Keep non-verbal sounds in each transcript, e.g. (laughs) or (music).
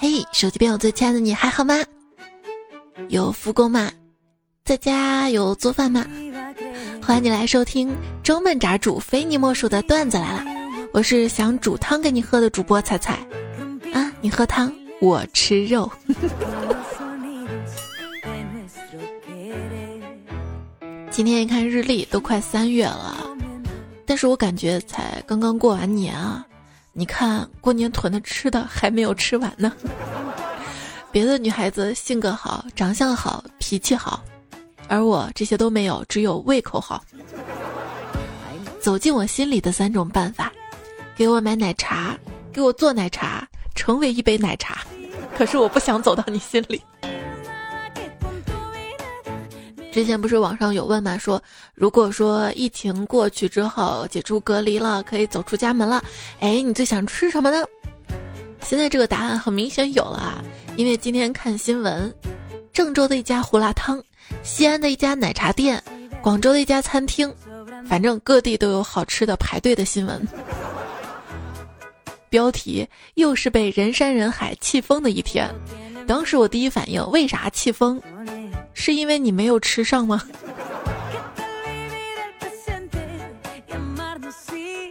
嘿，手机边我最亲爱的你还好吗？有复工吗？在家有做饭吗？欢迎你来收听周闷炸煮非你莫属的段子来了。我是想煮汤给你喝的主播彩彩啊，你喝汤，我吃肉。(laughs) 今天一看日历，都快三月了，但是我感觉才刚刚过完年啊。你看，过年囤的吃的还没有吃完呢。别的女孩子性格好、长相好、脾气好，而我这些都没有，只有胃口好。走进我心里的三种办法：给我买奶茶，给我做奶茶，成为一杯奶茶。可是我不想走到你心里。之前不是网上有问嘛，说如果说疫情过去之后解除隔离了，可以走出家门了，哎，你最想吃什么呢？现在这个答案很明显有了啊，因为今天看新闻，郑州的一家胡辣汤，西安的一家奶茶店，广州的一家餐厅，反正各地都有好吃的排队的新闻。标题又是被人山人海气疯的一天，当时我第一反应，为啥气疯？是因为你没有吃上吗？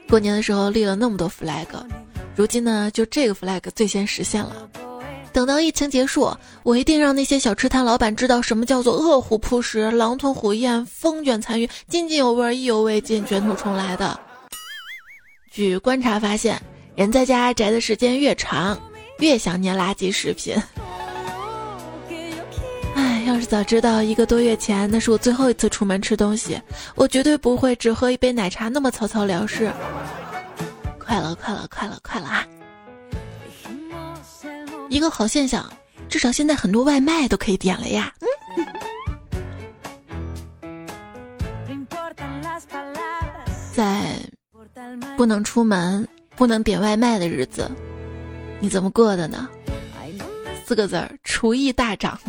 过年的时候立了那么多 flag，如今呢，就这个 flag 最先实现了。等到疫情结束，我一定让那些小吃摊老板知道什么叫做饿虎扑食、狼吞虎咽、风卷残云、津津有味、意犹未尽、卷土重来的。据观察发现，人在家宅的时间越长，越想念垃圾食品。要是早知道一个多月前那是我最后一次出门吃东西，我绝对不会只喝一杯奶茶那么草草了事。快了，快了，快了，快了啊！一个好现象，至少现在很多外卖都可以点了呀。在不能出门、不能点外卖的日子，你怎么过的呢？四个字儿：厨艺大涨。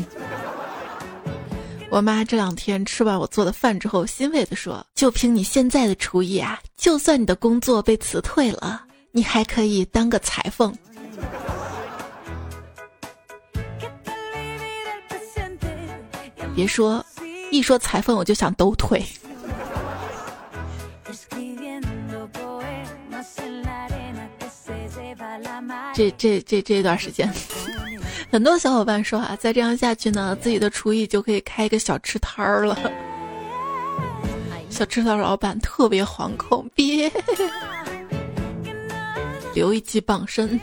我妈这两天吃完我做的饭之后，欣慰地说：“就凭你现在的厨艺啊，就算你的工作被辞退了，你还可以当个裁缝。”别说，一说裁缝我就想抖腿。这这这这段时间。很多小伙伴说啊，再这样下去呢，自己的厨艺就可以开一个小吃摊儿了。小吃摊老板特别惶恐，别留一记傍身。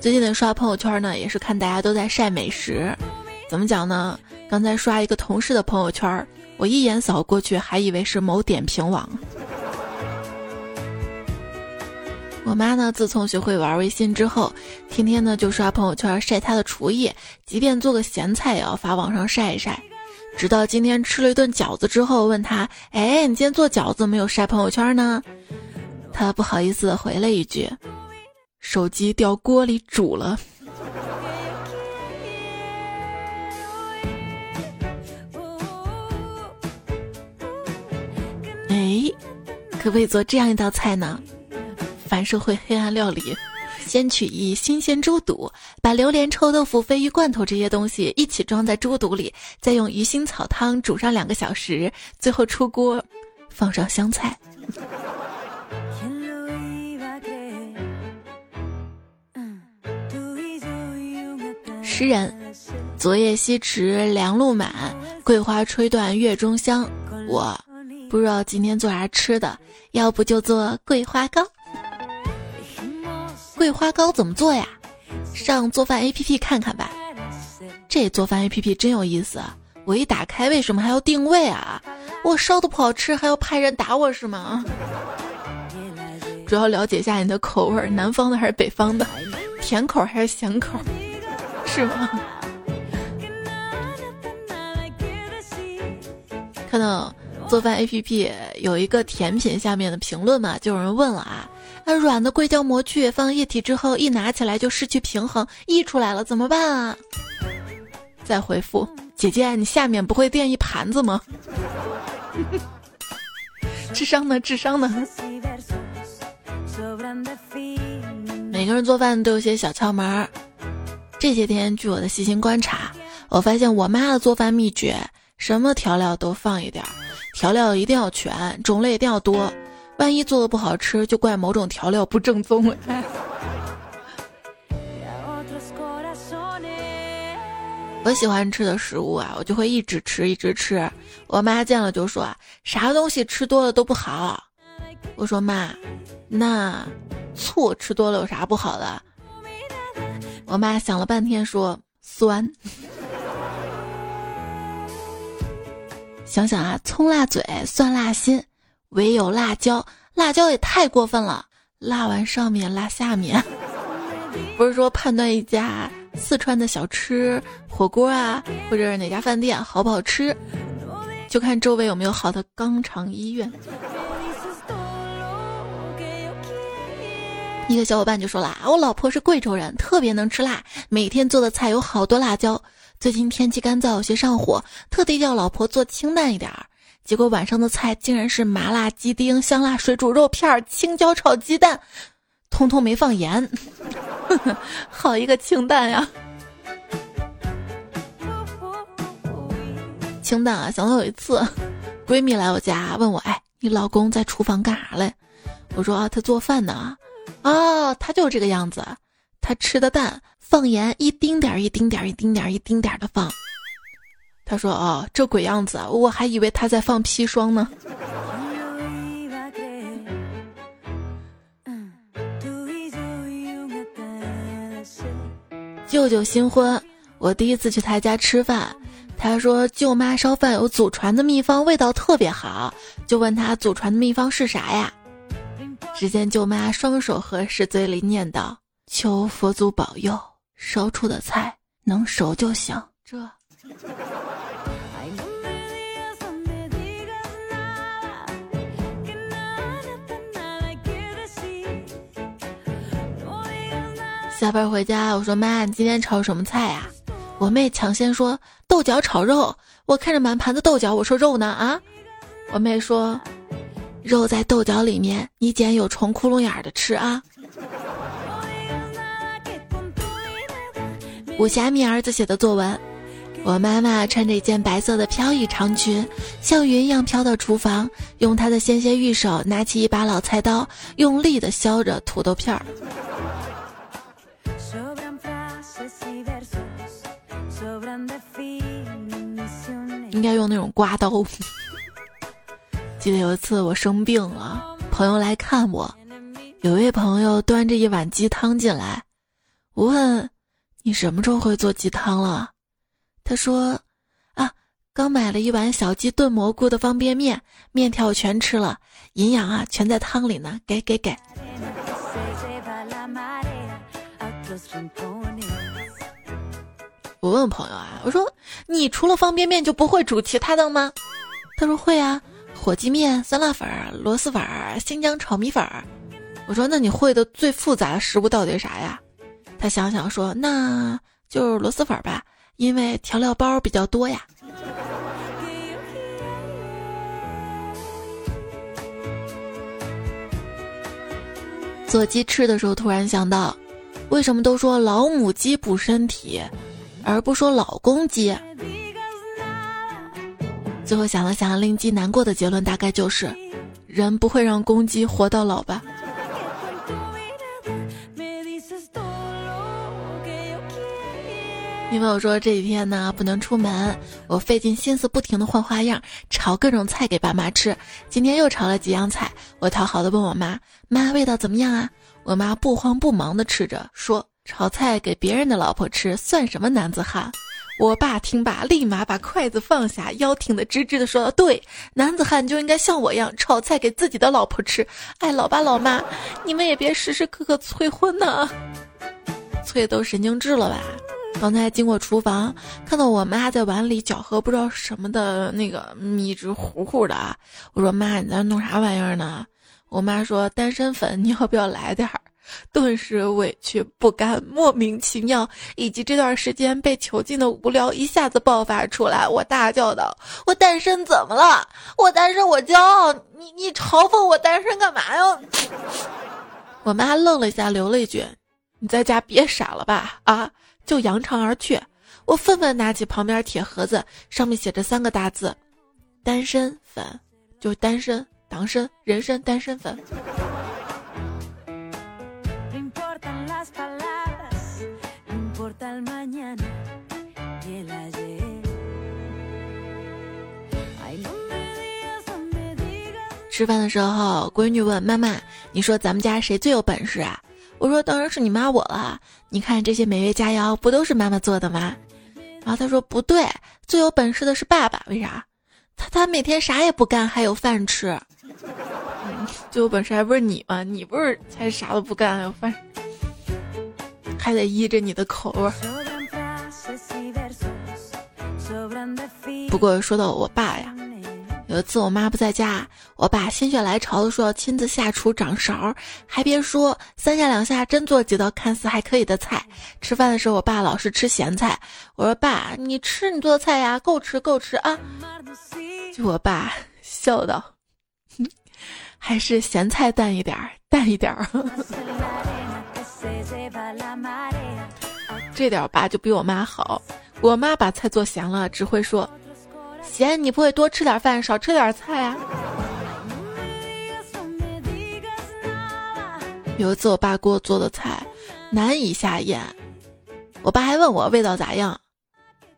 最近的刷朋友圈呢，也是看大家都在晒美食。怎么讲呢？刚才刷一个同事的朋友圈，我一眼扫过去，还以为是某点评网。我妈呢，自从学会玩微信之后，天天呢就刷朋友圈晒她的厨艺，即便做个咸菜也要发网上晒一晒。直到今天吃了一顿饺子之后，问她：“哎，你今天做饺子没有晒朋友圈呢？”她不好意思的回了一句：“手机掉锅里煮了。”哎，可不可以做这样一道菜呢？反社会黑暗料理，先取一新鲜猪肚，把榴莲、臭豆腐、鲱鱼罐头这些东西一起装在猪肚里，再用鱼腥草汤煮上两个小时，最后出锅，放上香菜。诗人，昨夜西池凉露满，桂花吹断月中香。我不知道今天做啥吃的，要不就做桂花糕。桂花糕怎么做呀？上做饭 APP 看看吧。这做饭 APP 真有意思，我一打开，为什么还要定位啊？我烧的不好吃，还要派人打我是吗？主要了解一下你的口味，南方的还是北方的？甜口还是咸口？是吗？看到做饭 APP 有一个甜品下面的评论嘛，就有人问了啊。那软的硅胶模具放液体之后，一拿起来就失去平衡，溢出来了，怎么办啊？再回复姐姐，你下面不会垫一盘子吗？(laughs) 智商呢？智商呢？(laughs) 每个人做饭都有些小窍门儿，这些天，据我的细心观察，我发现我妈的做饭秘诀，什么调料都放一点儿，调料一定要全，种类一定要多。万一做的不好吃，就怪某种调料不正宗了。我喜欢吃的食物啊，我就会一直吃，一直吃。我妈见了就说啊，啥东西吃多了都不好。我说妈，那醋吃多了有啥不好的？我妈想了半天说酸。(laughs) 想想啊，葱辣嘴，蒜辣心，唯有辣椒，辣椒也太过分了，辣完上面，辣下面。(laughs) 不是说判断一家四川的小吃火锅啊，或者是哪家饭店好不好吃，就看周围有没有好的肛肠医院。一个小伙伴就说了：“我老婆是贵州人，特别能吃辣，每天做的菜有好多辣椒。最近天气干燥，有些上火，特地叫老婆做清淡一点儿。结果晚上的菜竟然是麻辣鸡丁、香辣水煮肉片、青椒炒鸡蛋，通通没放盐。(laughs) 好一个清淡呀！清淡啊！想到有一次，闺蜜来我家问我：‘哎，你老公在厨房干啥嘞？’我说：‘啊，他做饭呢。’哦，他就这个样子，他吃的蛋放盐一丁点儿一丁点儿一丁点儿一丁点儿的放。他说：“哦，这鬼样子，我还以为他在放砒霜呢。”舅舅新婚，我第一次去他家吃饭，他说舅妈烧饭有祖传的秘方，味道特别好，就问他祖传的秘方是啥呀？只见舅妈双手合十，嘴里念叨：“求佛祖保佑，烧出的菜能熟就行。”这。下班回家，我说妈，你今天炒什么菜呀？我妹抢先说豆角炒肉。我看着满盘子豆角，我说肉呢？啊？我妹说。肉在豆角里面，你捡有虫窟窿眼的吃啊！武侠迷儿子写的作文，我妈妈穿着一件白色的飘逸长裙，像云一样飘到厨房，用她的纤纤玉手拿起一把老菜刀，用力的削着土豆片儿。应该用那种刮刀。记得有一次我生病了，朋友来看我，有位朋友端着一碗鸡汤进来，我问：“你什么时候会做鸡汤了？”他说：“啊，刚买了一碗小鸡炖蘑菇的方便面，面条全吃了，营养啊全在汤里呢，给给给。”我问朋友啊，我说：“你除了方便面就不会煮其他的吗？”他说：“会啊。”火鸡面、酸辣粉、螺蛳粉、新疆炒米粉，我说那你会的最复杂的食物到底啥呀？他想想说，那就是螺蛳粉吧，因为调料包比较多呀。做鸡翅的时候，突然想到，为什么都说老母鸡补身体，而不说老公鸡？最后想了想，令鸡难过的结论大概就是：人不会让公鸡活到老吧。因为我说这几天呢不能出门，我费尽心思不停的换花样，炒各种菜给爸妈吃。今天又炒了几样菜，我讨好的问我妈：“妈，味道怎么样啊？”我妈不慌不忙的吃着，说：“炒菜给别人的老婆吃，算什么男子汉？”我爸听罢，立马把筷子放下，腰挺得直直的，说道：“对，男子汉就应该像我一样炒菜给自己的老婆吃。”哎，老爸老妈，你们也别时时刻刻催婚呢，催都神经质了吧？刚才经过厨房，看到我妈在碗里搅和不知道什么的那个米汁糊糊的啊，我说妈，你在弄啥玩意儿呢？我妈说单身粉，你要不要来点儿？(laughs) 顿时委屈不甘、莫名其妙，以及这段时间被囚禁的无聊一下子爆发出来。我大叫道：“我单身怎么了？我单身我骄傲！你你嘲讽我单身干嘛呀？” (laughs) 我妈愣了一下，留了一句：“你在家别傻了吧？啊，就扬长而去。我愤愤拿起旁边铁盒子，上面写着三个大字：单身粉，就单身、党参、人参、单身粉。吃饭的时候，闺女问妈妈：“你说咱们家谁最有本事啊？”我说：“当然是你妈我了。你看这些美味佳肴，不都是妈妈做的吗？”然后她说：“不对，最有本事的是爸爸。为啥？他他每天啥也不干，还有饭吃。最有本事还不是你吗？你不是才啥都不干，还有饭，还得依着你的口味。”不过说到我爸呀。有一次我妈不在家，我爸心血来潮的说要亲自下厨掌勺，还别说，三下两下真做几道看似还可以的菜。吃饭的时候，我爸老是吃咸菜，我说爸，你吃你做的菜呀，够吃够吃啊。就我爸笑道，(laughs) 还是咸菜淡一点儿，淡一点儿。(laughs) 这点我爸就比我妈好，我妈把菜做咸了，只会说。嫌，你不会多吃点饭，少吃点菜啊？有一次我爸给我做的菜难以下咽，我爸还问我味道咋样。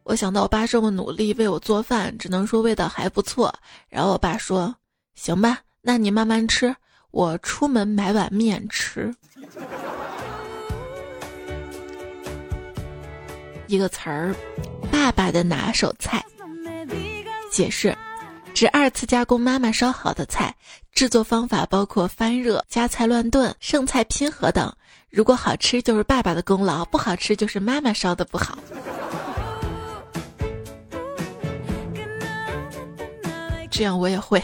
我想到我爸这么努力为我做饭，只能说味道还不错。然后我爸说：“行吧，那你慢慢吃，我出门买碗面吃。”一个词儿，爸爸的拿手菜。解释：指二次加工妈妈烧好的菜，制作方法包括翻热、加菜乱炖、剩菜拼合等。如果好吃，就是爸爸的功劳；不好吃，就是妈妈烧的不好。这样我也会。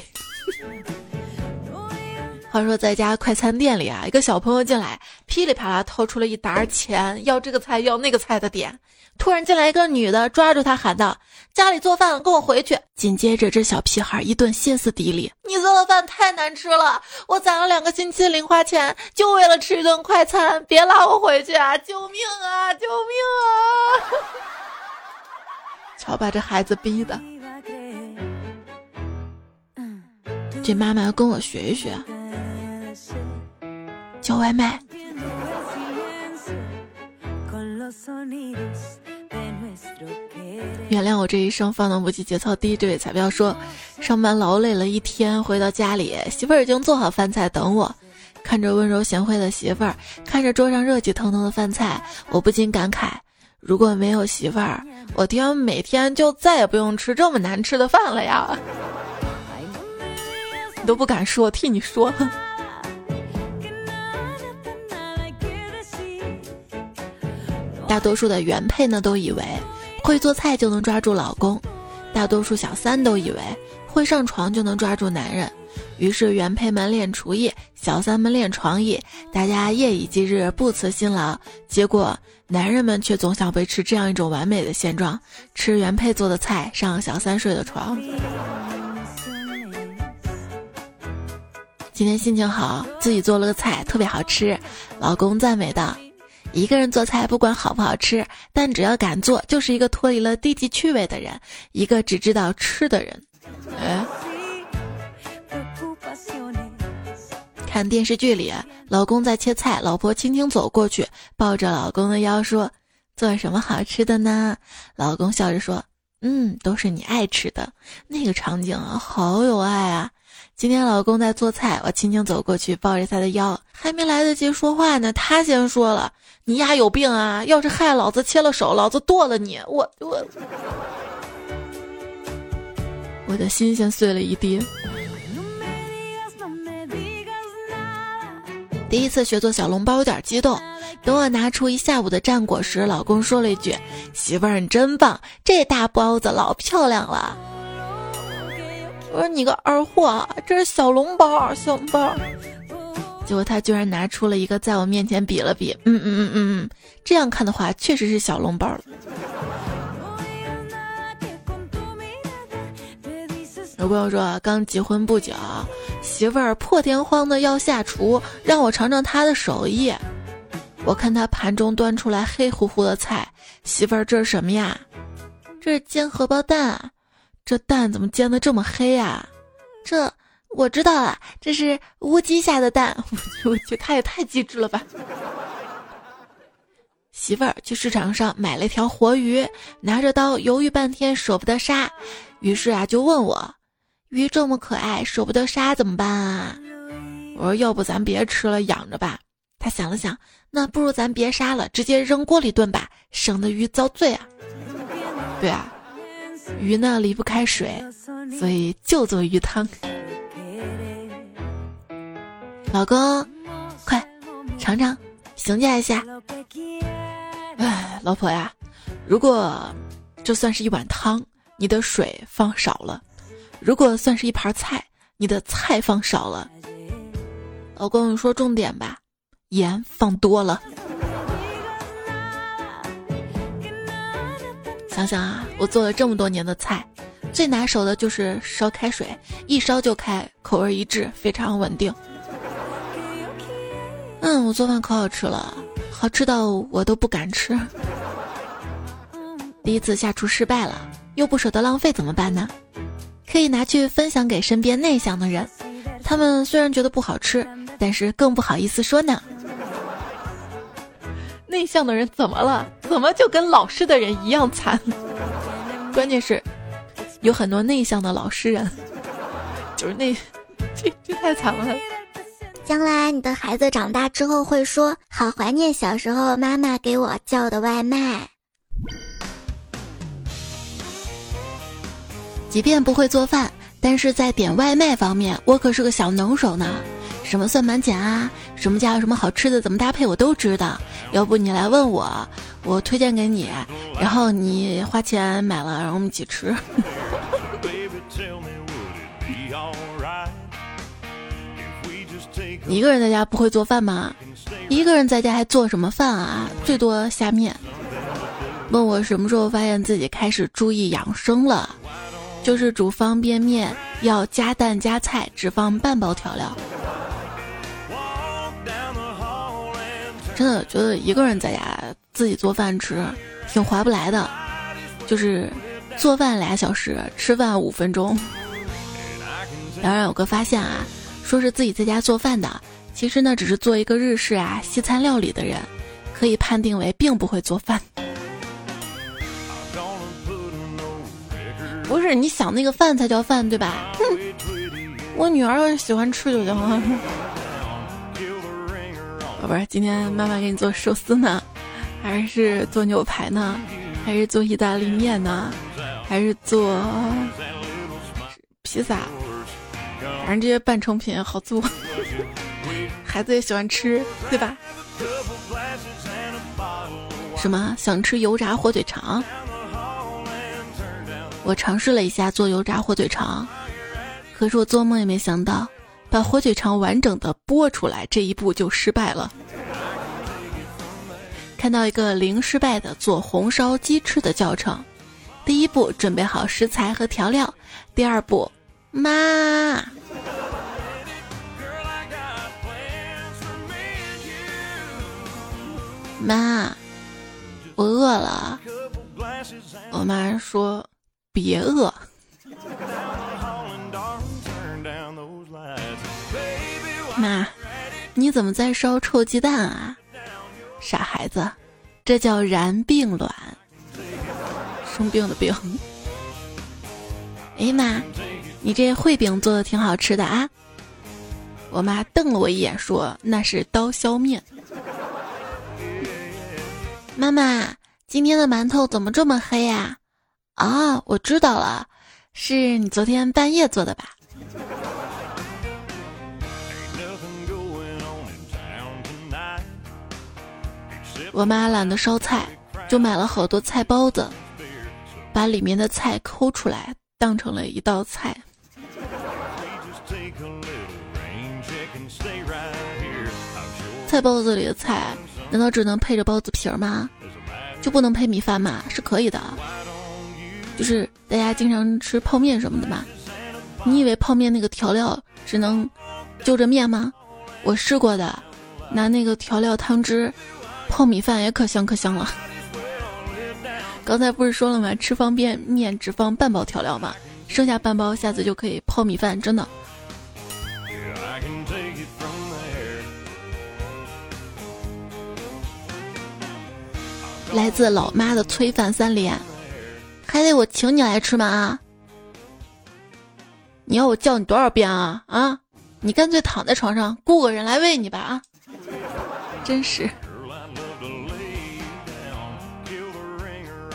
话说，在家快餐店里啊，一个小朋友进来，噼里啪啦掏出了一沓钱，要这个菜要那个菜的点。突然进来一个女的，抓住他喊道：“家里做饭，跟我回去。”紧接着，这小屁孩一顿歇斯底里：“你做的饭太难吃了，我攒了两个星期的零花钱，就为了吃一顿快餐，别拉我回去啊！救命啊！救命啊！” (laughs) 瞧把这孩子逼的，这妈妈要跟我学一学，叫外卖。原谅我这一生放荡不羁、节操低。这位彩票说，上班劳累了一天，回到家里，媳妇儿已经做好饭菜等我。看着温柔贤惠的媳妇儿，看着桌上热气腾腾的饭菜，我不禁感慨：如果没有媳妇儿，我天，每天就再也不用吃这么难吃的饭了呀！你 (laughs) 都不敢说，替你说。大多数的原配呢，都以为会做菜就能抓住老公；大多数小三都以为会上床就能抓住男人。于是原配们练厨艺，小三们练床艺，大家夜以继日，不辞辛劳。结果男人们却总想维持这样一种完美的现状：吃原配做的菜，上小三睡的床。今天心情好，自己做了个菜，特别好吃，老公赞美道。一个人做菜，不管好不好吃，但只要敢做，就是一个脱离了低级趣味的人，一个只知道吃的人。哎，看电视剧里，老公在切菜，老婆轻轻走过去，抱着老公的腰说：“做什么好吃的呢？”老公笑着说：“嗯，都是你爱吃的。”那个场景啊，好有爱啊！今天老公在做菜，我轻轻走过去，抱着他的腰，还没来得及说话呢，他先说了：“你丫有病啊！要是害老子切了手，老子剁了你！”我我，我的心先碎了一地。第一次学做小笼包，有点激动。等我拿出一下午的战果时，老公说了一句：“媳妇儿，你真棒，这大包子老漂亮了。”我说你个二货，这是小笼包，小笼包。结果他居然拿出了一个，在我面前比了比，嗯嗯嗯嗯嗯，这样看的话，确实是小笼包了。有朋友说，刚结婚不久，媳妇儿破天荒的要下厨，让我尝尝她的手艺。我看他盘中端出来黑乎乎的菜，媳妇儿这是什么呀？这是煎荷包蛋啊，这蛋怎么煎的这么黑呀？这我知道了，这是乌鸡下的蛋。我去，他也太机智了吧！媳妇儿去市场上买了一条活鱼，拿着刀犹豫半天舍不得杀，于是啊就问我：鱼这么可爱，舍不得杀怎么办啊？我说要不咱别吃了，养着吧。他想了想，那不如咱别杀了，直接扔锅里炖吧，省得鱼遭罪啊。对啊，鱼呢离不开水，所以就做鱼汤。老公，快尝尝，评价一下。哎，老婆呀，如果这算是一碗汤，你的水放少了；如果算是一盘菜，你的菜放少了。老公，你说重点吧。盐放多了，想想啊，我做了这么多年的菜，最拿手的就是烧开水，一烧就开，口味一致，非常稳定。嗯，我做饭可好吃了，好吃到我都不敢吃。第一次下厨失败了，又不舍得浪费，怎么办呢？可以拿去分享给身边内向的人，他们虽然觉得不好吃，但是更不好意思说呢。内向的人怎么了？怎么就跟老实的人一样惨？关键是，有很多内向的老实人，就是那，这这太惨了。将来你的孩子长大之后会说：“好怀念小时候妈妈给我叫的外卖。”即便不会做饭，但是在点外卖方面，我可是个小能手呢。什么算满减啊？什么价？什么好吃的？怎么搭配？我都知道。要不你来问我，我推荐给你，然后你花钱买了，然后我们一起吃。一个人在家不会做饭吗？一个人在家还做什么饭啊？最多下面。问我什么时候发现自己开始注意养生了？就是煮方便面要加蛋加菜，只放半包调料。真的觉得一个人在家自己做饭吃，挺划不来的。就是做饭俩小时，吃饭五分钟。当 (laughs) 然有个发现啊，说是自己在家做饭的，其实呢只是做一个日式啊西餐料理的人，可以判定为并不会做饭。不是你想那个饭才叫饭对吧？我女儿喜欢吃就行了。宝贝儿，今天妈妈给你做寿司呢，还是做牛排呢，还是做意大利面呢，还是做披萨？反正这些半成品好做，(laughs) 孩子也喜欢吃，对吧？什么想吃油炸火腿肠？我尝试了一下做油炸火腿肠，可是我做梦也没想到。把火腿肠完整的剥出来这一步就失败了。看到一个零失败的做红烧鸡翅的教程，第一步准备好食材和调料，第二步，妈，妈，我饿了。我妈说，别饿。妈，你怎么在烧臭鸡蛋啊？傻孩子，这叫然并卵，生病的病。(laughs) 哎妈，你这烩饼做的挺好吃的啊！我妈瞪了我一眼说：“那是刀削面。(laughs) ”妈妈，今天的馒头怎么这么黑呀？啊，我知道了，是你昨天半夜做的吧？(laughs) 我妈懒得烧菜，就买了好多菜包子，把里面的菜抠出来当成了一道菜。菜包子里的菜难道只能配着包子皮儿吗？就不能配米饭吗？是可以的，就是大家经常吃泡面什么的嘛。你以为泡面那个调料只能就着面吗？我试过的，拿那个调料汤汁。泡米饭也可香可香了。刚才不是说了吗？吃方便面只放半包调料吗？剩下半包下次就可以泡米饭，真的。来自老妈的催饭三连，还得我请你来吃吗？啊？你要我叫你多少遍啊？啊？你干脆躺在床上，雇个人来喂你吧！啊？真是。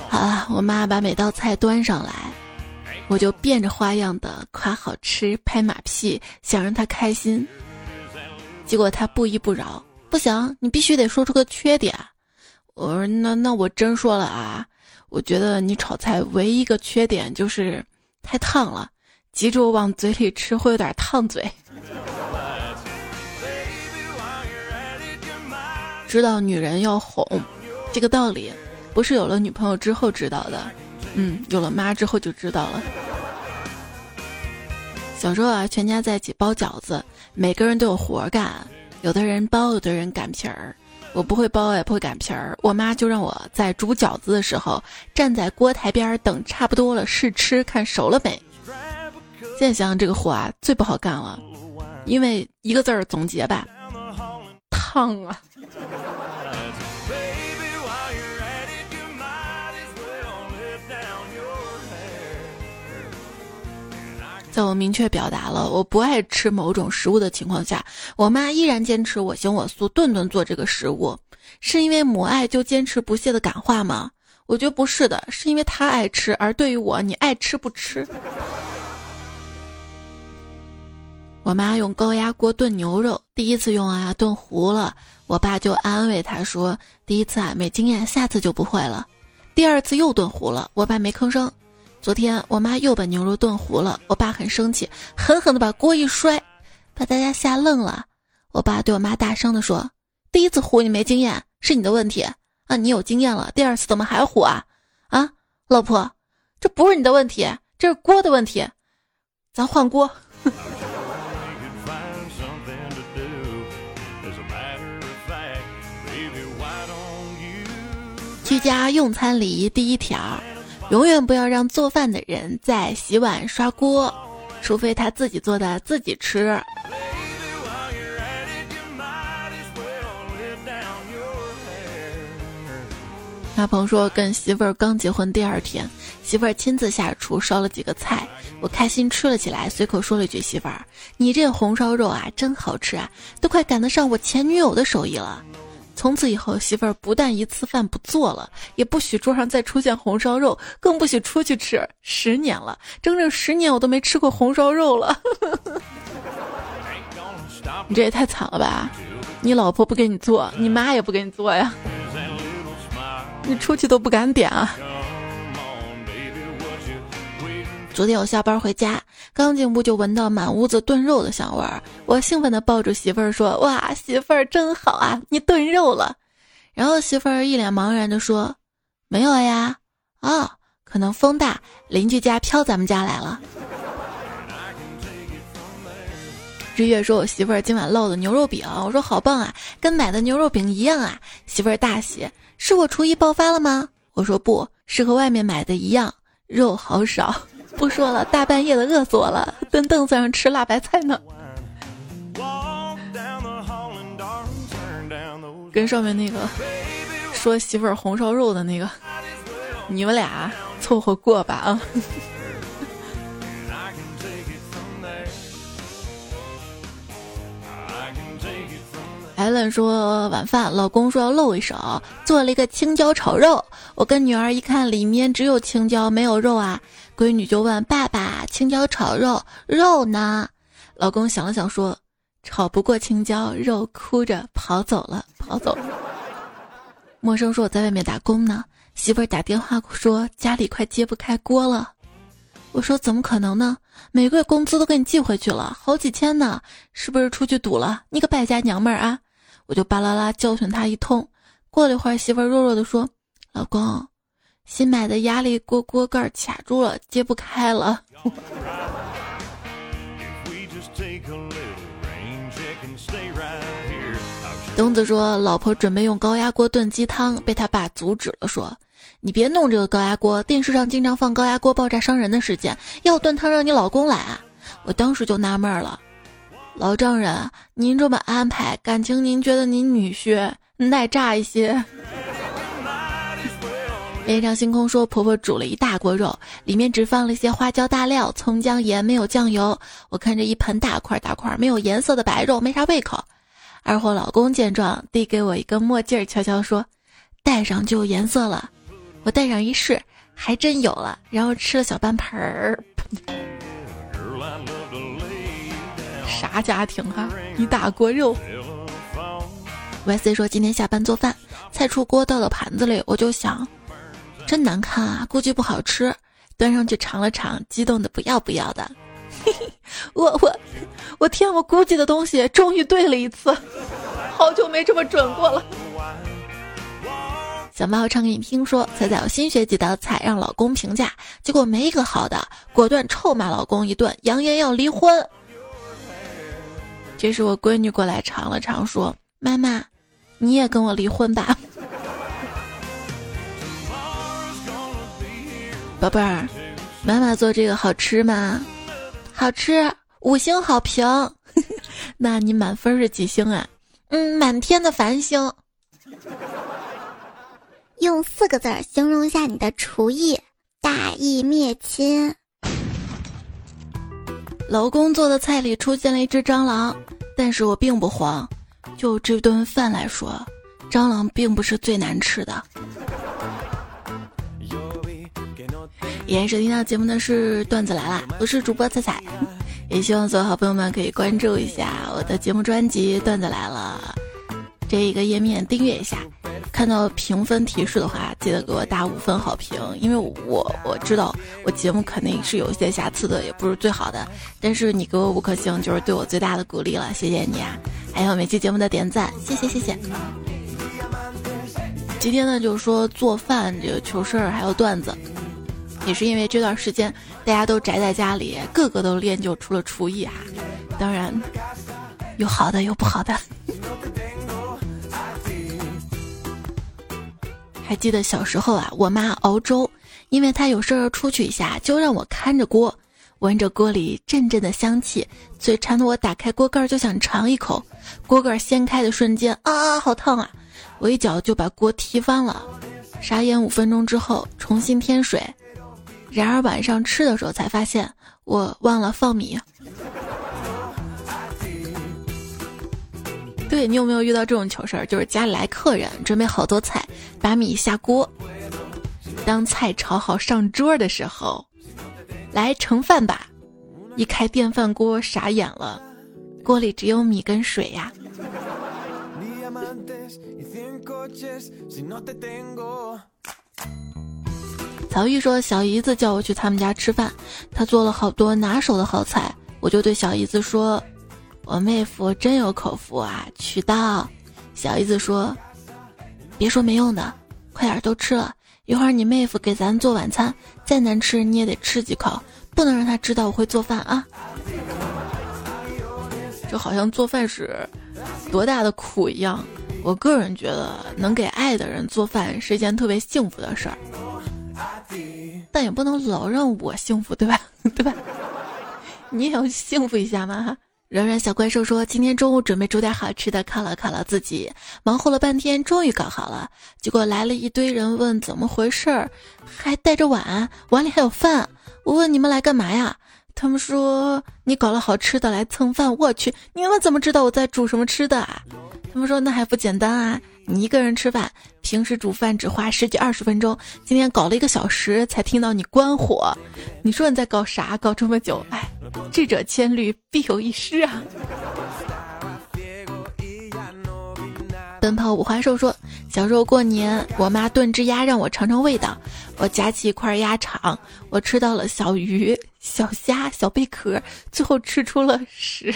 好了，我妈把每道菜端上来，我就变着花样的夸好吃、拍马屁，想让她开心。结果她不依不饶，不行，你必须得说出个缺点。我说那那我真说了啊，我觉得你炒菜唯一一个缺点就是太烫了，急着往嘴里吃会有点烫嘴。知道女人要哄，这个道理不是有了女朋友之后知道的，嗯，有了妈之后就知道了。小时候啊，全家在一起包饺子，每个人都有活干，有的人包，有的人擀皮儿。我不会包，也不会擀皮儿。我妈就让我在煮饺子的时候，站在锅台边等差不多了试吃，看熟了没。现在想想这个活啊，最不好干了，因为一个字儿总结吧，烫啊。在我明确表达了我不爱吃某种食物的情况下，我妈依然坚持我行我素，顿顿做这个食物，是因为母爱就坚持不懈的感化吗？我觉得不是的，是因为她爱吃，而对于我，你爱吃不吃。我妈用高压锅炖牛肉，第一次用啊炖糊了，我爸就安慰她说：“第一次啊没经验，下次就不会了。”第二次又炖糊了，我爸没吭声。昨天我妈又把牛肉炖糊了，我爸很生气，狠狠的把锅一摔，把大家吓愣了。我爸对我妈大声的说：“第一次糊你没经验，是你的问题啊！你有经验了，第二次怎么还糊啊？啊，老婆，这不是你的问题，这是锅的问题，咱换锅。(laughs) 居家用餐礼仪第一条。永远不要让做饭的人在洗碗刷锅，除非他自己做的自己吃。大鹏说，跟媳妇儿刚结婚第二天，媳妇儿亲自下厨烧了几个菜，我开心吃了起来，随口说了一句：“媳妇儿，你这红烧肉啊，真好吃啊，都快赶得上我前女友的手艺了。”从此以后，媳妇儿不但一次饭不做了，也不许桌上再出现红烧肉，更不许出去吃。十年了，整整十年我都没吃过红烧肉了。(laughs) 你这也太惨了吧！你老婆不给你做，你妈也不给你做呀，你出去都不敢点啊。昨天我下班回家，刚进屋就闻到满屋子炖肉的香味儿。我兴奋地抱住媳妇儿说：“哇，媳妇儿真好啊，你炖肉了。”然后媳妇儿一脸茫然地说：“没有呀，啊，可能风大，邻居家飘咱们家来了。”日月说：“我媳妇儿今晚烙的牛肉饼。”我说：“好棒啊，跟买的牛肉饼一样啊。”媳妇儿大喜：“是我厨艺爆发了吗？”我说：“不是，和外面买的一样，肉好少。”不说了，大半夜的饿死我了，蹲凳子上吃辣白菜呢。跟上面那个说媳妇红烧肉的那个，你们俩凑合过吧啊。艾伦说晚饭，老公说要露一手，做了一个青椒炒肉。我跟女儿一看，里面只有青椒没有肉啊。闺女就问爸爸：“青椒炒肉，肉呢？”老公想了想说：“炒不过青椒，肉哭着跑走了，跑走了。”陌生说：“我在外面打工呢。”媳妇儿打电话说：“家里快揭不开锅了。”我说：“怎么可能呢？每个月工资都给你寄回去了，好几千呢，是不是出去赌了？你个败家娘们儿啊！”我就巴拉拉教训他一通。过了一会儿，媳妇儿弱弱的说：“老公。”新买的压力锅锅盖卡住了，揭不开了。东子说，老婆准备用高压锅炖鸡汤，被他爸阻止了，说：“你别弄这个高压锅，电视上经常放高压锅爆炸伤人的事件，要炖汤让你老公来啊！”我当时就纳闷了，老丈人，您这么安排，感情您觉得您女婿耐炸一些？连上星空说，婆婆煮了一大锅肉，里面只放了一些花椒、大料、葱姜盐，没有酱油。我看着一盆大块大块没有颜色的白肉，没啥胃口。二货老公见状，递给我一个墨镜，悄悄说：“戴上就有颜色了。”我戴上一试，还真有了。然后吃了小半盆儿。啥家庭哈？一大锅肉。Y C 说：“今天下班做饭，菜出锅倒到盘子里，我就想。”真难看啊，估计不好吃。端上去尝了尝，激动的不要不要的。(laughs) 我我我天，我估计的东西终于对了一次，好久没这么准过了。小猫唱给你听说，猜猜我新学几道菜让老公评价，结果没一个好的，果断臭骂老公一顿，扬言要离婚。这时我闺女过来尝了尝，说：“妈妈，你也跟我离婚吧。”宝贝儿，妈妈做这个好吃吗？好吃，五星好评。(laughs) 那你满分是几星啊？嗯，满天的繁星。用四个字儿形容一下你的厨艺：大义灭亲。老公做的菜里出现了一只蟑螂，但是我并不慌。就这顿饭来说，蟑螂并不是最难吃的。也是听到节目的是段子来了，我是主播彩彩，也希望所有好朋友们可以关注一下我的节目专辑《段子来了》这一个页面，订阅一下。看到评分提示的话，记得给我打五分好评，因为我我知道我节目肯定是有一些瑕疵的，也不是最好的，但是你给我五颗星就是对我最大的鼓励了，谢谢你啊！还有每期节目的点赞，谢谢谢谢。今天呢，就是说做饭这个糗事儿还有段子。也是因为这段时间大家都宅在家里，个个都练就出了厨艺哈。当然，有好的有不好的。还记得小时候啊，我妈熬粥，因为她有事儿出去一下，就让我看着锅，闻着锅里阵阵的香气，嘴馋的我打开锅盖就想尝一口。锅盖掀开的瞬间，啊，好烫啊！我一脚就把锅踢翻了。傻眼五分钟之后，重新添水。然而晚上吃的时候才发现，我忘了放米。对你有没有遇到这种糗事儿？就是家里来客人，准备好多菜，把米下锅。当菜炒好上桌的时候，来盛饭吧。一开电饭锅，傻眼了，锅里只有米跟水呀。曹玉说：“小姨子叫我去他们家吃饭，他做了好多拿手的好菜，我就对小姨子说：‘我妹夫真有口福啊，娶到。’小姨子说：‘别说没用的，快点都吃了，一会儿你妹夫给咱做晚餐，再难吃你也得吃几口，不能让他知道我会做饭啊。’就好像做饭是多大的苦一样。我个人觉得，能给爱的人做饭是一件特别幸福的事儿。”但也不能老让我幸福，对吧？(laughs) 对吧？你也要幸福一下嘛！软软小怪兽说：“今天中午准备煮点好吃的犒劳犒劳自己，忙活了半天，终于搞好了。结果来了一堆人问怎么回事儿，还带着碗，碗里还有饭。我问你们来干嘛呀？他们说你搞了好吃的来蹭饭。我去，你们怎么知道我在煮什么吃的啊？他们说那还不简单啊！你一个人吃饭，平时煮饭只花十几二十分钟，今天搞了一个小时才听到你关火。你说你在搞啥？搞这么久？哎，智者千虑，必有一失啊！奔跑五花兽说，小时候过年，我妈炖只鸭让我尝尝味道，我夹起一块鸭肠，我吃到了小鱼、小虾、小贝壳，最后吃出了屎。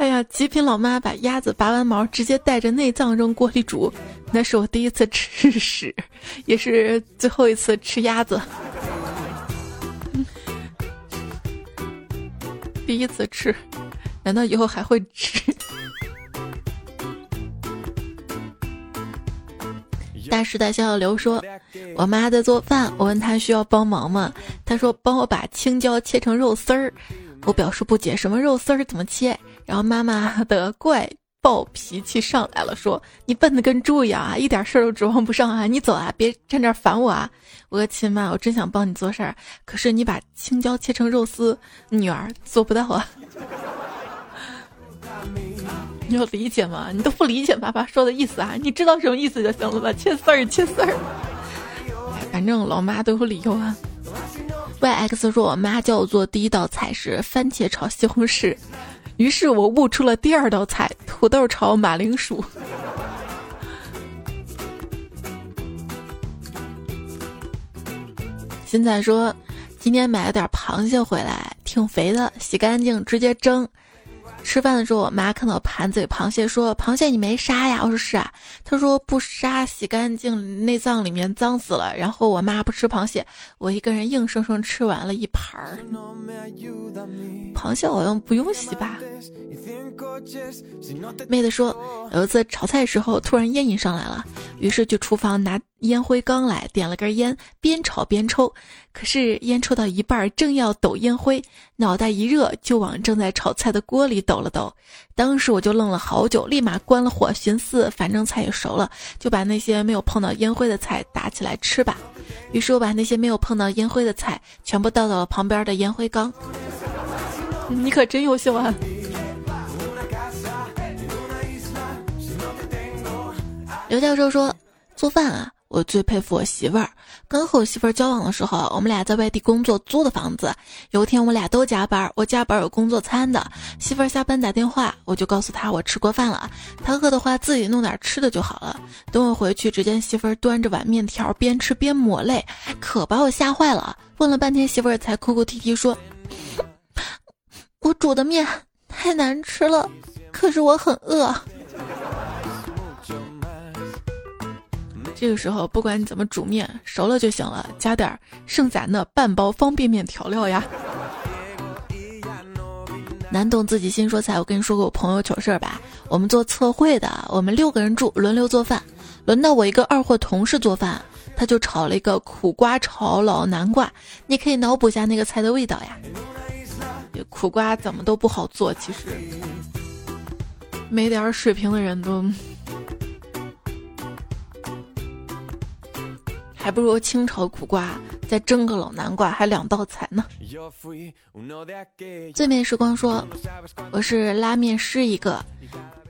哎呀极品老妈把鸭子拔完毛直接带着内脏扔锅里煮那是我第一次吃 (laughs) 屎也是最后一次吃鸭子。第一次吃难道以后还会吃？大时代小小刘说我妈在做饭我问她需要帮忙吗？她说帮我把青椒切成肉丝儿。我表示不解什么肉丝儿怎么切然后妈妈的怪暴脾气上来了，说：你笨的跟猪一样啊，一点事儿都指望不上啊！你走啊，别站这儿烦我啊！我说亲妈，我真想帮你做事儿，可是你把青椒切成肉丝，女儿做不到啊。” (laughs) 你要理解吗？你都不理解爸爸说的意思啊！你知道什么意思就行了吧？切丝儿，切丝儿。反正老妈都有理由啊。Y X 说，我妈叫我做第一道菜是番茄炒西红柿，于是我悟出了第二道菜土豆炒马铃薯。现在说，今天买了点螃蟹回来，挺肥的，洗干净直接蒸。吃饭的时候，我妈看到盘子里螃蟹，说：“螃蟹你没杀呀？”我说：“是啊。”她说：“不杀，洗干净，内脏里面脏死了。”然后我妈不吃螃蟹，我一个人硬生生吃完了一盘儿。螃蟹好像不用洗吧？妹子说，有一次炒菜时候突然烟瘾上来了，于是去厨房拿烟灰缸来点了根烟，边炒边抽。可是烟抽到一半，正要抖烟灰，脑袋一热就往正在炒菜的锅里抖了抖。当时我就愣了好久，立马关了火，寻思反正菜也熟了，就把那些没有碰到烟灰的菜打起来吃吧。于是我把那些没有碰到烟灰的菜全部倒到了旁边的烟灰缸。你可真优秀啊！刘教授说：“做饭啊，我最佩服我媳妇儿。刚和我媳妇儿交往的时候，我们俩在外地工作租的房子。有一天我俩都加班，我加班有工作餐的。媳妇儿下班打电话，我就告诉她我吃过饭了。她饿的话自己弄点吃的就好了。等我回去，只见媳妇儿端着碗面条，边吃边抹泪，可把我吓坏了。问了半天，媳妇儿才哭哭啼啼说：我煮的面太难吃了，可是我很饿。”这个时候，不管你怎么煮面，熟了就行了，加点剩下的半包方便面调料呀。难懂自己心说菜，我跟你说个我朋友糗事儿吧。我们做测绘的，我们六个人住，轮流做饭。轮到我一个二货同事做饭，他就炒了一个苦瓜炒老南瓜。你可以脑补一下那个菜的味道呀。苦瓜怎么都不好做，其实没点水平的人都。还不如清炒苦瓜，再蒸个老南瓜，还两道菜呢。最美时光说：“我是拉面师一个，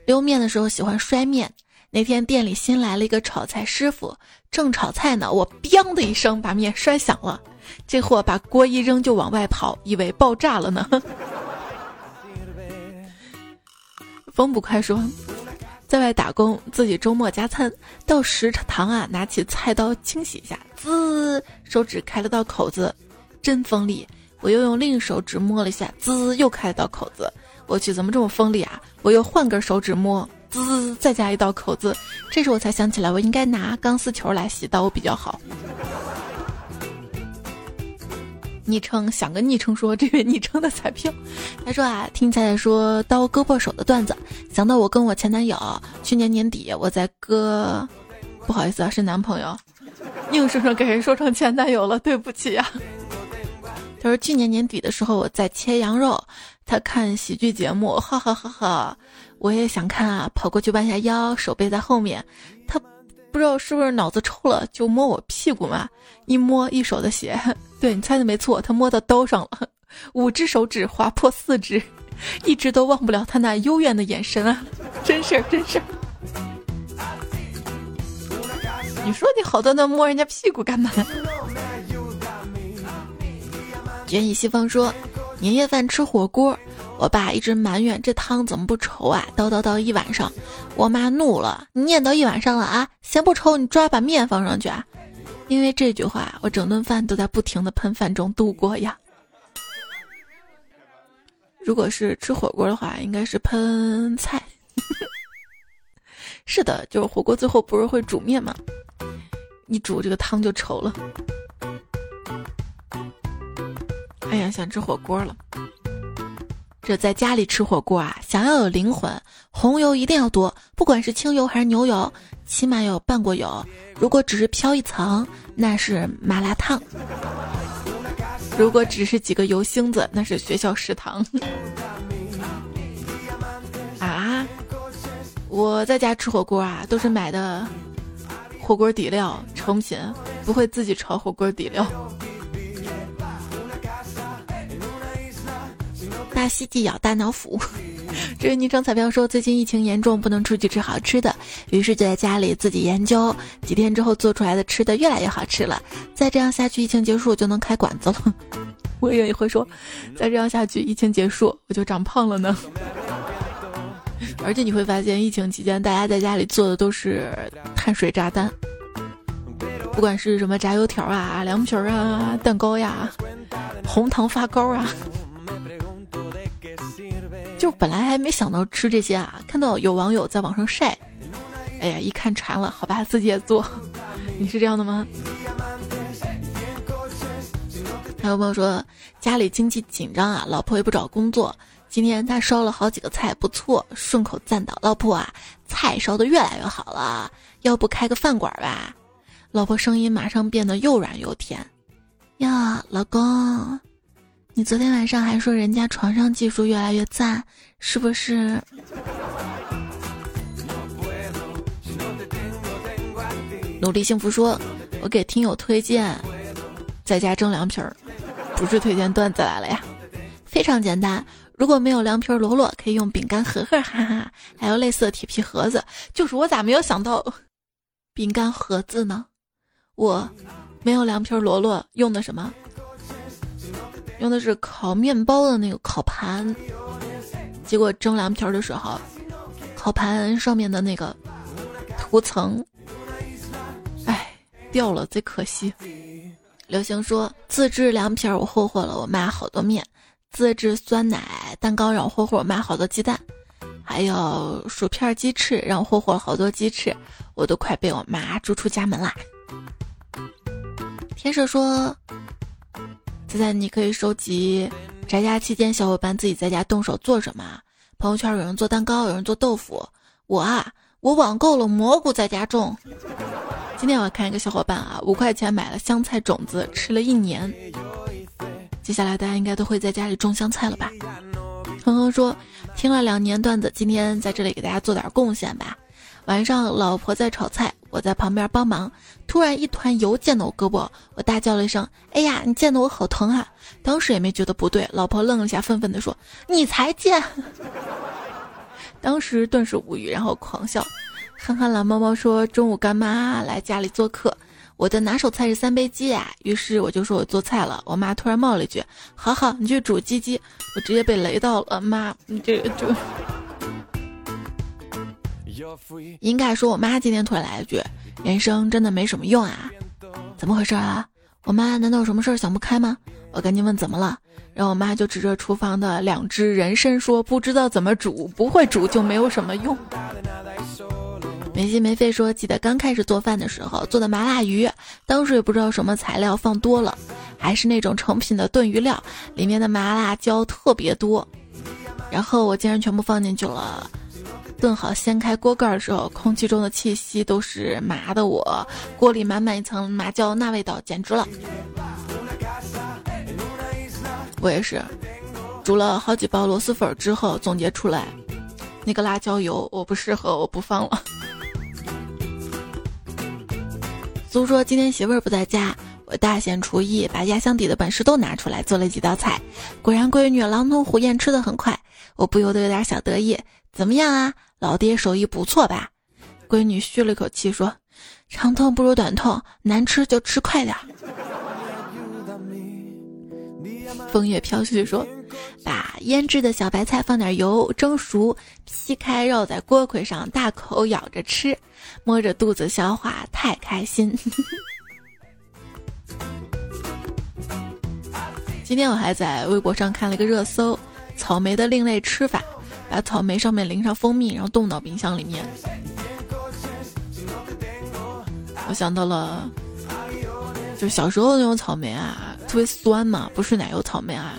溜面的时候喜欢摔面。那天店里新来了一个炒菜师傅，正炒菜呢，我‘砰’的一声把面摔响了，这货把锅一扔就往外跑，以为爆炸了呢。(laughs) ”风不快说。在外打工，自己周末加餐，到食堂啊，拿起菜刀清洗一下，滋，手指开了道口子，真锋利。我又用另一手指摸了一下，滋，又开了道口子。我去，怎么这么锋利啊？我又换根手指摸，滋，再加一道口子。这时我才想起来，我应该拿钢丝球来洗刀比较好。昵称想个昵称说这位昵称的彩票，他说啊，听彩彩说刀割破手的段子，想到我跟我前男友去年年底我在割，不好意思啊，是男朋友，硬生生给人说成前男友了，对不起啊。(laughs) 他说去年年底的时候我在切羊肉，他看喜剧节目，哈哈哈哈，我也想看啊，跑过去弯下腰，手背在后面，他不知道是不是脑子抽了，就摸我屁股嘛，一摸一手的血。(laughs) 对你猜的没错，他摸到刀上了，五只手指划破四只，一直都忘不了他那幽怨的眼神啊！真事儿，真事儿。你说你好端端摸人家屁股干嘛？卷以西方说，年夜饭吃火锅，我爸一直埋怨这汤怎么不稠啊，叨叨叨一晚上。我妈怒了，你念叨一晚上了啊，嫌不稠你抓把面放上去啊。因为这句话，我整顿饭都在不停的喷饭中度过呀。如果是吃火锅的话，应该是喷菜。(laughs) 是的，就是火锅最后不是会煮面吗？一煮这个汤就稠了。哎呀，想吃火锅了。这在家里吃火锅啊，想要有灵魂，红油一定要多，不管是清油还是牛油，起码要拌过油。如果只是飘一层，那是麻辣烫；如果只是几个油星子，那是学校食堂。啊，我在家吃火锅啊，都是买的火锅底料成品，不会自己炒火锅底料。大西季咬大脑斧。这位昵称彩票说最近疫情严重，不能出去吃好吃的，于是就在家里自己研究。几天之后做出来的吃的越来越好吃了。再这样下去，疫情结束就能开馆子了。(laughs) 我也会说，再这样下去，疫情结束我就长胖了呢。(laughs) 而且你会发现，疫情期间大家在家里做的都是碳水炸弹，不管是什么炸油条啊、凉皮儿啊、蛋糕呀、红糖发糕啊。就本来还没想到吃这些啊，看到有网友在网上晒，哎呀，一看馋了，好吧，自己也做。你是这样的吗？还有朋友说家里经济紧张啊，老婆也不找工作，今天他烧了好几个菜，不错，顺口赞道：“老婆啊，菜烧的越来越好了，要不开个饭馆吧？”老婆声音马上变得又软又甜，呀，老公。你昨天晚上还说人家床上技术越来越赞，是不是？努力幸福说：“我给听友推荐，在家蒸凉皮儿，不是推荐段子来了呀，非常简单。如果没有凉皮儿罗罗，可以用饼干盒盒，哈哈，还有类似的铁皮盒子。就是我咋没有想到饼干盒子呢？我没有凉皮儿罗罗，用的什么？”用的是烤面包的那个烤盘，结果蒸凉皮儿的时候，烤盘上面的那个涂层，哎，掉了，贼可惜。刘星说自制凉皮儿，我霍霍了我妈好多面；自制酸奶蛋糕，让我霍霍我妈好多鸡蛋；还有薯片鸡翅，让我霍霍了好多鸡翅，我都快被我妈逐出家门啦。天使说。现在你可以收集宅家期间小伙伴自己在家动手做什么。朋友圈有人做蛋糕，有人做豆腐。我啊，我网购了蘑菇在家种。今天我看一个小伙伴啊，五块钱买了香菜种子，吃了一年。接下来大家应该都会在家里种香菜了吧？哼哼说，听了两年段子，今天在这里给大家做点贡献吧。晚上老婆在炒菜。我在旁边帮忙，突然一团油溅到我胳膊，我大叫了一声：“哎呀，你溅得我好疼啊！”当时也没觉得不对，老婆愣了一下，愤愤地说：“你才溅！” (laughs) 当时顿时无语，然后狂笑。憨憨懒猫猫说：“中午干妈来家里做客，我的拿手菜是三杯鸡啊。”于是我就说我做菜了。我妈突然冒了一句：“好好，你去煮鸡鸡。”我直接被雷到了，妈，你这个就。应该说，我妈今天突然来了句：“人生真的没什么用啊，怎么回事啊？”我妈难道有什么事儿想不开吗？我赶紧问怎么了，然后我妈就指着厨房的两只人参说：“不知道怎么煮，不会煮就没有什么用。”没心没肺说：“记得刚开始做饭的时候做的麻辣鱼，当时也不知道什么材料放多了，还是那种成品的炖鱼料，里面的麻辣椒特别多，然后我竟然全部放进去了。”炖好，掀开锅盖的时候，空气中的气息都是麻的。我锅里满满一层麻椒，那味道简直了。我也是，煮了好几包螺蛳粉之后，总结出来，那个辣椒油我不适合，我不放了。(laughs) 苏说今天媳妇儿不在家，我大显厨艺，把压箱底的本事都拿出来做了几道菜，果然闺女狼吞虎咽吃的很快，我不由得有点小得意。怎么样啊？老爹手艺不错吧？闺女吁了口气说：“长痛不如短痛，难吃就吃快点。”枫叶飘絮说：“把腌制的小白菜放点油蒸熟，劈开绕在锅盔上，大口咬着吃，摸着肚子消化，太开心。(laughs) ”今天我还在微博上看了一个热搜：草莓的另类吃法。把草莓上面淋上蜂蜜，然后冻到冰箱里面。我想到了，就小时候那种草莓啊，特别酸嘛，不是奶油草莓啊，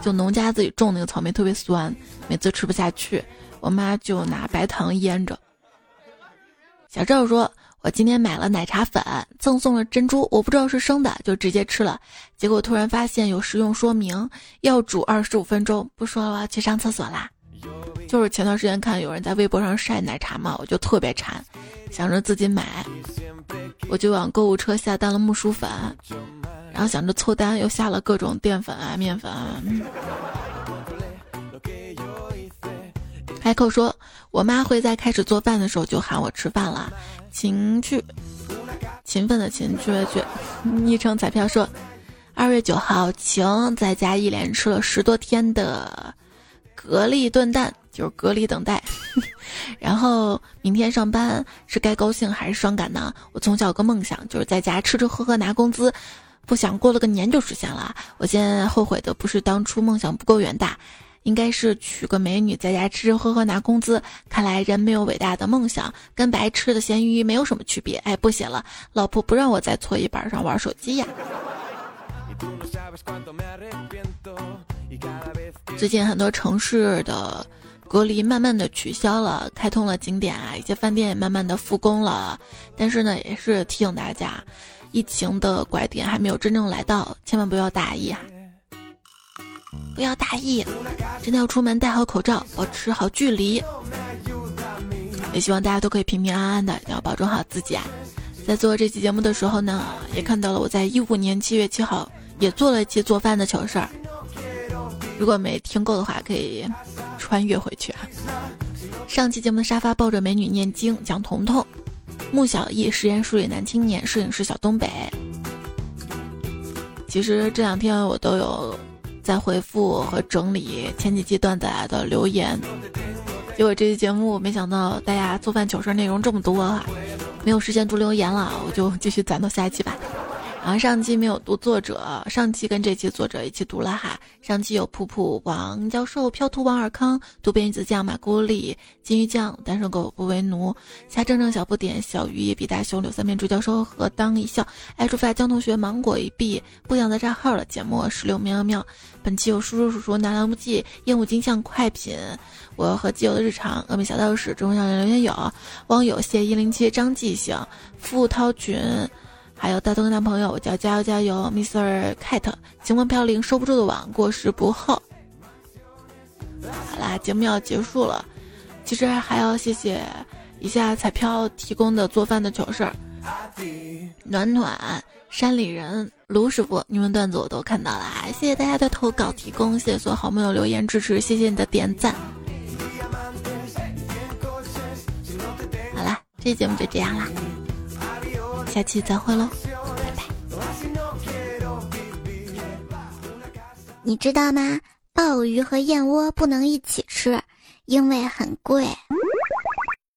就农家自己种那个草莓特别酸，每次吃不下去，我妈就拿白糖腌着。小赵说：“我今天买了奶茶粉，赠送了珍珠，我不知道是生的，就直接吃了。结果突然发现有食用说明，要煮二十五分钟。不说了，我要去上厕所啦。”就是前段时间看有人在微博上晒奶茶嘛，我就特别馋，想着自己买，我就往购物车下单了木薯粉，然后想着凑单又下了各种淀粉啊、面粉啊。海口说：“我妈会在开始做饭的时候就喊我吃饭了。”勤去，勤奋的勤去去。昵称彩票说：“二月九号，晴在家一连吃了十多天的蛤蜊炖蛋，就是隔离等待。(laughs) 然后明天上班是该高兴还是伤感呢？我从小有个梦想，就是在家吃吃喝喝拿工资，不想过了个年就实现了。我现在后悔的不是当初梦想不够远大。”应该是娶个美女，在家吃吃喝喝拿工资。看来人没有伟大的梦想，跟白吃的咸鱼没有什么区别。哎，不写了，老婆不让我在搓衣板上玩手机呀。最近很多城市的隔离慢慢的取消了，开通了景点啊，一些饭店也慢慢的复工了。但是呢，也是提醒大家，疫情的拐点还没有真正来到，千万不要大意啊。不要大意，真的要出门戴好口罩，保持好距离。也希望大家都可以平平安安的，要保重好自己啊！在做这期节目的时候呢，也看到了我在一五年七月七号也做了一期做饭的糗事儿。如果没听够的话，可以穿越回去啊。上期节目的沙发抱着美女念经，讲彤彤，穆小艺实验室里男青年，摄影师小东北。其实这两天我都有。在回复和整理前几期段子的留言，结果这期节目没想到大家做饭糗事内容这么多哈，没有时间读留言了，我就继续攒到下一期吧。然后上期没有读作者，上期跟这期作者一起读了哈。上期有普普、王教授、飘图、王尔康、渡边子酱、马古里、金鱼酱、单身狗不为奴、夏正正、小不点、小鱼也、比大熊、柳三面、朱教授和当一笑、爱出发、江同学、芒果一币、不想再账号了、节目十六喵喵。本期有叔叔叔叔、南南不记、烟雾金像、快品、我和基友的日常、峨眉小道士、中小人留言有网友谢一零七、张记行、付涛群。还有大东的男朋友，我叫加油加油，Mr. Cat，晴空飘零，收不住的网，过时不候。好啦，节目要结束了，其实还要谢谢一下彩票提供的做饭的糗事儿。暖暖、山里人、卢师傅，你们段子我都看到了，谢谢大家的投稿提供，谢谢所有好朋友留言支持，谢谢你的点赞。好啦，这节目就这样啦。下期再会喽，拜拜。你知道吗？鲍鱼和燕窝不能一起吃，因为很贵。